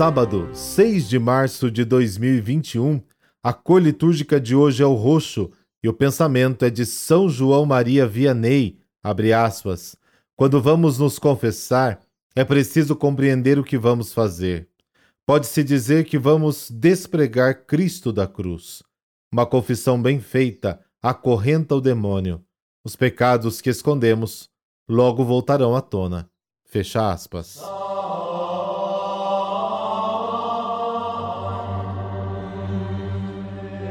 sábado, 6 de março de 2021, a cor litúrgica de hoje é o roxo e o pensamento é de São João Maria Vianney, abre aspas. Quando vamos nos confessar, é preciso compreender o que vamos fazer. Pode-se dizer que vamos despregar Cristo da cruz. Uma confissão bem feita acorrenta o demônio. Os pecados que escondemos logo voltarão à tona. Fecha aspas.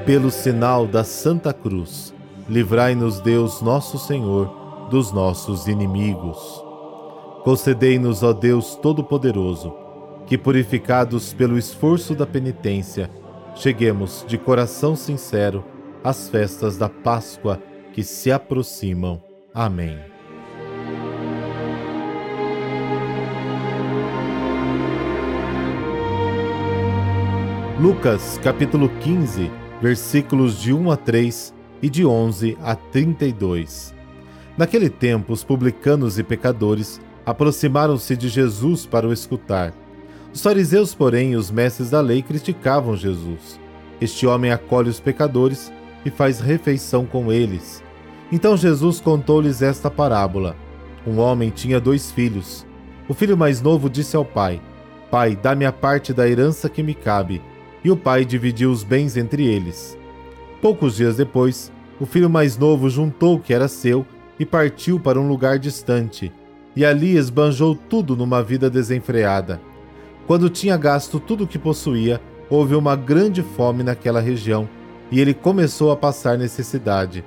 Pelo sinal da Santa Cruz, livrai-nos Deus nosso Senhor dos nossos inimigos. Concedei-nos, ó Deus Todo-Poderoso, que purificados pelo esforço da penitência, cheguemos de coração sincero às festas da Páscoa que se aproximam. Amém. Lucas capítulo 15, versículos de 1 a 3 e de 11 a 32. Naquele tempo, os publicanos e pecadores aproximaram-se de Jesus para o escutar. Os fariseus, porém, e os mestres da lei criticavam Jesus. Este homem acolhe os pecadores e faz refeição com eles. Então Jesus contou-lhes esta parábola. Um homem tinha dois filhos. O filho mais novo disse ao pai: Pai, dá-me a parte da herança que me cabe. E o pai dividiu os bens entre eles. Poucos dias depois, o filho mais novo juntou o que era seu e partiu para um lugar distante, e ali esbanjou tudo numa vida desenfreada. Quando tinha gasto tudo o que possuía, houve uma grande fome naquela região e ele começou a passar necessidade.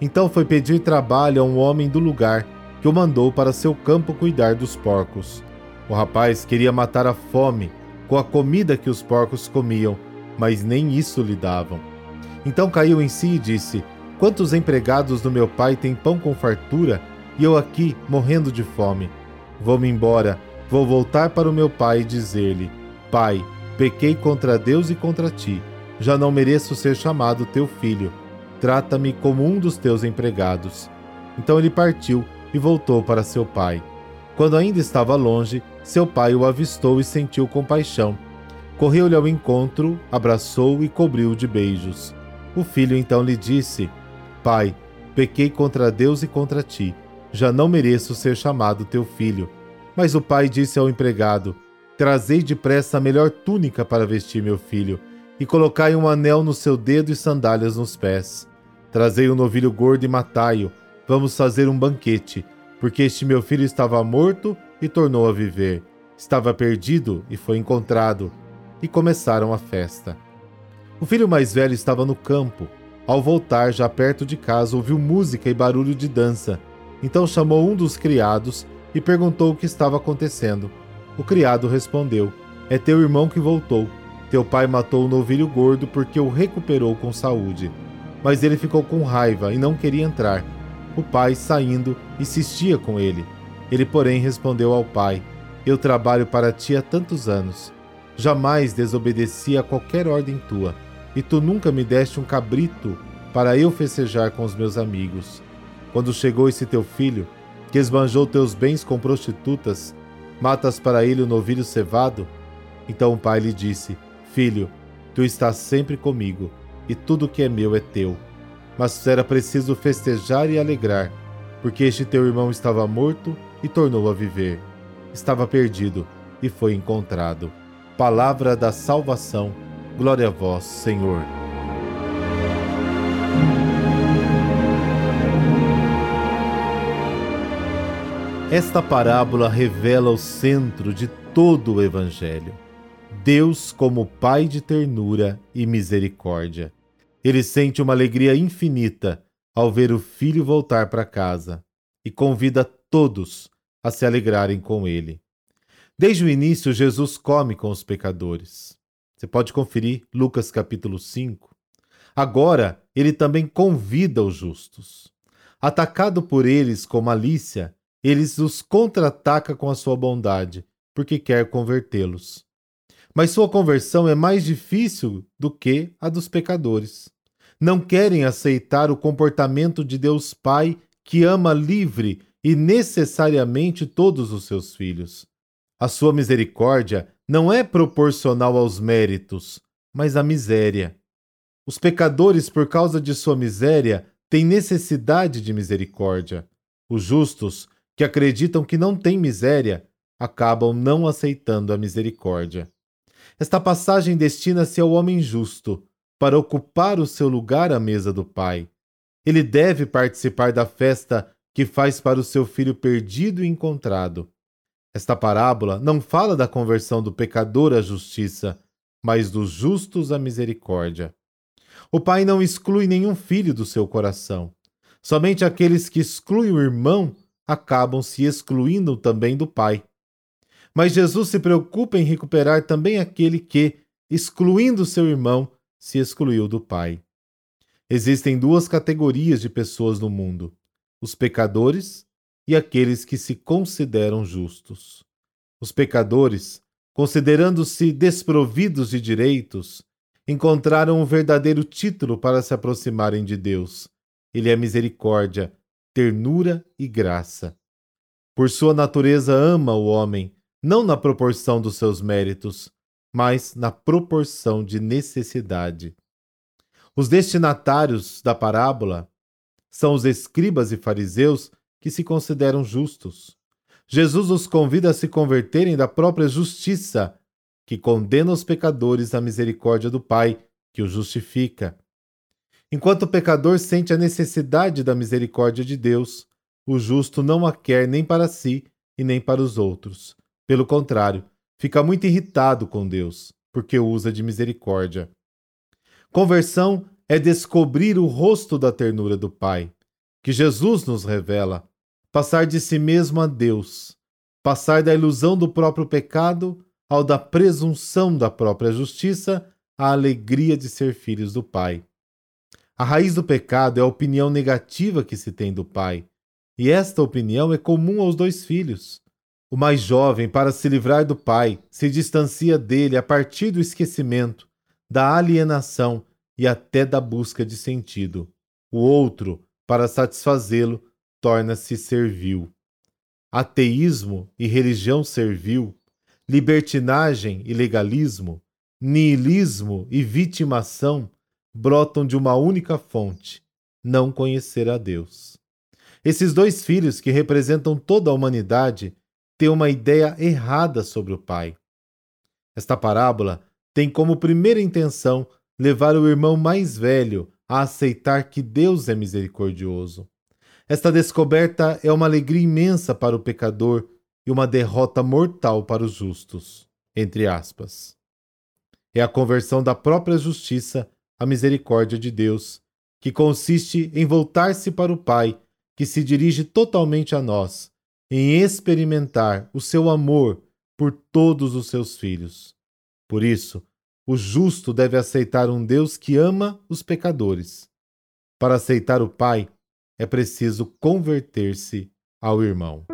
Então foi pedir trabalho a um homem do lugar, que o mandou para seu campo cuidar dos porcos. O rapaz queria matar a fome com a comida que os porcos comiam, mas nem isso lhe davam. Então caiu em si e disse: Quantos empregados do meu pai têm pão com fartura e eu aqui morrendo de fome? Vou-me embora, vou voltar para o meu pai e dizer-lhe: Pai, pequei contra Deus e contra ti já não mereço ser chamado teu filho. Trata-me como um dos teus empregados. Então ele partiu e voltou para seu pai. Quando ainda estava longe, seu pai o avistou e sentiu compaixão. Correu-lhe ao encontro, abraçou e cobriu de beijos. O filho então lhe disse: Pai, pequei contra Deus e contra ti. Já não mereço ser chamado teu filho. Mas o pai disse ao empregado: Trazei depressa a melhor túnica para vestir meu filho e colocai um anel no seu dedo e sandálias nos pés. Trazei um novilho gordo e matai-o. Vamos fazer um banquete, porque este meu filho estava morto e tornou a viver. Estava perdido e foi encontrado. E começaram a festa. O filho mais velho estava no campo. Ao voltar, já perto de casa, ouviu música e barulho de dança. Então chamou um dos criados e perguntou o que estava acontecendo. O criado respondeu: É teu irmão que voltou teu pai matou o novilho gordo porque o recuperou com saúde. Mas ele ficou com raiva e não queria entrar. O pai, saindo, insistia com ele. Ele, porém, respondeu ao pai: Eu trabalho para ti há tantos anos. Jamais desobedeci a qualquer ordem tua, e tu nunca me deste um cabrito para eu festejar com os meus amigos. Quando chegou esse teu filho, que esbanjou teus bens com prostitutas, matas para ele o novilho cevado? Então o pai lhe disse: Filho, tu estás sempre comigo, e tudo que é meu é teu. Mas era preciso festejar e alegrar, porque este teu irmão estava morto e tornou a viver. Estava perdido e foi encontrado. Palavra da salvação. Glória a vós, Senhor. Esta parábola revela o centro de todo o Evangelho. Deus como Pai de ternura e misericórdia. Ele sente uma alegria infinita ao ver o filho voltar para casa e convida todos a se alegrarem com ele. Desde o início, Jesus come com os pecadores. Você pode conferir Lucas capítulo 5. Agora, ele também convida os justos. Atacado por eles com malícia, eles os contra-ataca com a sua bondade, porque quer convertê-los mas sua conversão é mais difícil do que a dos pecadores. Não querem aceitar o comportamento de Deus Pai que ama livre e necessariamente todos os seus filhos. A sua misericórdia não é proporcional aos méritos, mas à miséria. Os pecadores, por causa de sua miséria, têm necessidade de misericórdia. Os justos, que acreditam que não têm miséria, acabam não aceitando a misericórdia. Esta passagem destina-se ao homem justo, para ocupar o seu lugar à mesa do Pai. Ele deve participar da festa que faz para o seu filho perdido e encontrado. Esta parábola não fala da conversão do pecador à justiça, mas dos justos à misericórdia. O pai não exclui nenhum filho do seu coração. Somente aqueles que excluem o irmão acabam se excluindo também do pai. Mas Jesus se preocupa em recuperar também aquele que, excluindo seu irmão, se excluiu do pai. Existem duas categorias de pessoas no mundo: os pecadores e aqueles que se consideram justos. Os pecadores, considerando-se desprovidos de direitos, encontraram um verdadeiro título para se aproximarem de Deus. Ele é misericórdia, ternura e graça. Por sua natureza, ama o homem, não na proporção dos seus méritos, mas na proporção de necessidade. Os destinatários da parábola são os escribas e fariseus que se consideram justos. Jesus os convida a se converterem da própria justiça, que condena os pecadores à misericórdia do Pai, que os justifica. Enquanto o pecador sente a necessidade da misericórdia de Deus, o justo não a quer nem para si e nem para os outros. Pelo contrário, fica muito irritado com Deus, porque usa de misericórdia. Conversão é descobrir o rosto da ternura do Pai, que Jesus nos revela passar de si mesmo a Deus, passar da ilusão do próprio pecado ao da presunção da própria justiça à alegria de ser filhos do Pai. A raiz do pecado é a opinião negativa que se tem do Pai, e esta opinião é comum aos dois filhos. O mais jovem, para se livrar do pai, se distancia dele a partir do esquecimento, da alienação e até da busca de sentido. O outro, para satisfazê-lo, torna-se servil. Ateísmo e religião servil, libertinagem e legalismo, niilismo e vitimação brotam de uma única fonte: não conhecer a Deus. Esses dois filhos, que representam toda a humanidade, têm uma ideia errada sobre o Pai. Esta parábola tem como primeira intenção levar o irmão mais velho a aceitar que Deus é misericordioso. Esta descoberta é uma alegria imensa para o pecador e uma derrota mortal para os justos. Entre aspas. É a conversão da própria justiça à misericórdia de Deus, que consiste em voltar-se para o Pai, que se dirige totalmente a nós, em experimentar o seu amor por todos os seus filhos. Por isso, o justo deve aceitar um Deus que ama os pecadores. Para aceitar o Pai, é preciso converter-se ao irmão.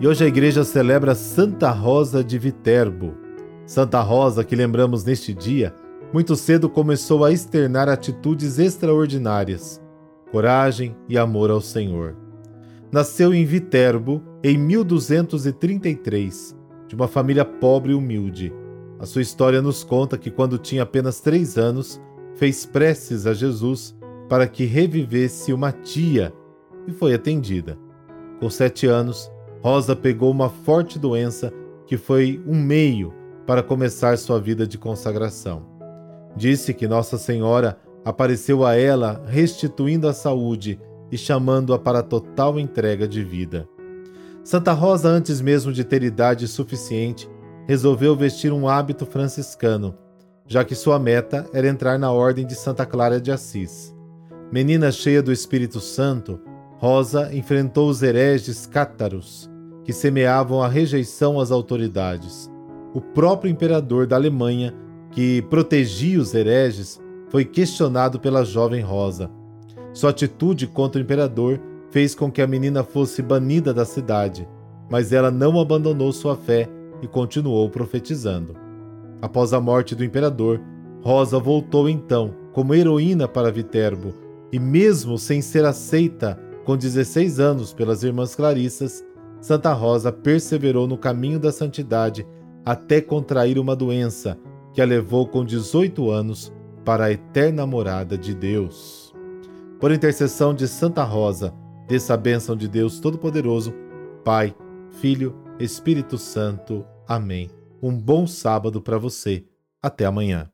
E hoje a igreja celebra Santa Rosa de Viterbo. Santa Rosa, que lembramos neste dia, muito cedo começou a externar atitudes extraordinárias, coragem e amor ao Senhor. Nasceu em Viterbo em 1233, de uma família pobre e humilde a sua história nos conta que, quando tinha apenas três anos, fez preces a Jesus para que revivesse uma tia e foi atendida. Com sete anos, Rosa pegou uma forte doença que foi um meio para começar sua vida de consagração. Disse que Nossa Senhora apareceu a ela restituindo a saúde e chamando-a para total entrega de vida. Santa Rosa, antes mesmo de ter idade suficiente, resolveu vestir um hábito franciscano, já que sua meta era entrar na Ordem de Santa Clara de Assis. Menina cheia do Espírito Santo, Rosa enfrentou os hereges cátaros, que semeavam a rejeição às autoridades. O próprio imperador da Alemanha, que protegia os hereges, foi questionado pela jovem Rosa. Sua atitude contra o imperador fez com que a menina fosse banida da cidade, mas ela não abandonou sua fé e continuou profetizando. Após a morte do imperador, Rosa voltou então como heroína para Viterbo, e mesmo sem ser aceita com 16 anos pelas irmãs Clarissas, Santa Rosa perseverou no caminho da santidade até contrair uma doença que a levou com 18 anos para a eterna morada de Deus. Por intercessão de Santa Rosa, dessa bênção de Deus Todo-Poderoso, Pai, Filho, Espírito Santo. Amém. Um bom sábado para você. Até amanhã.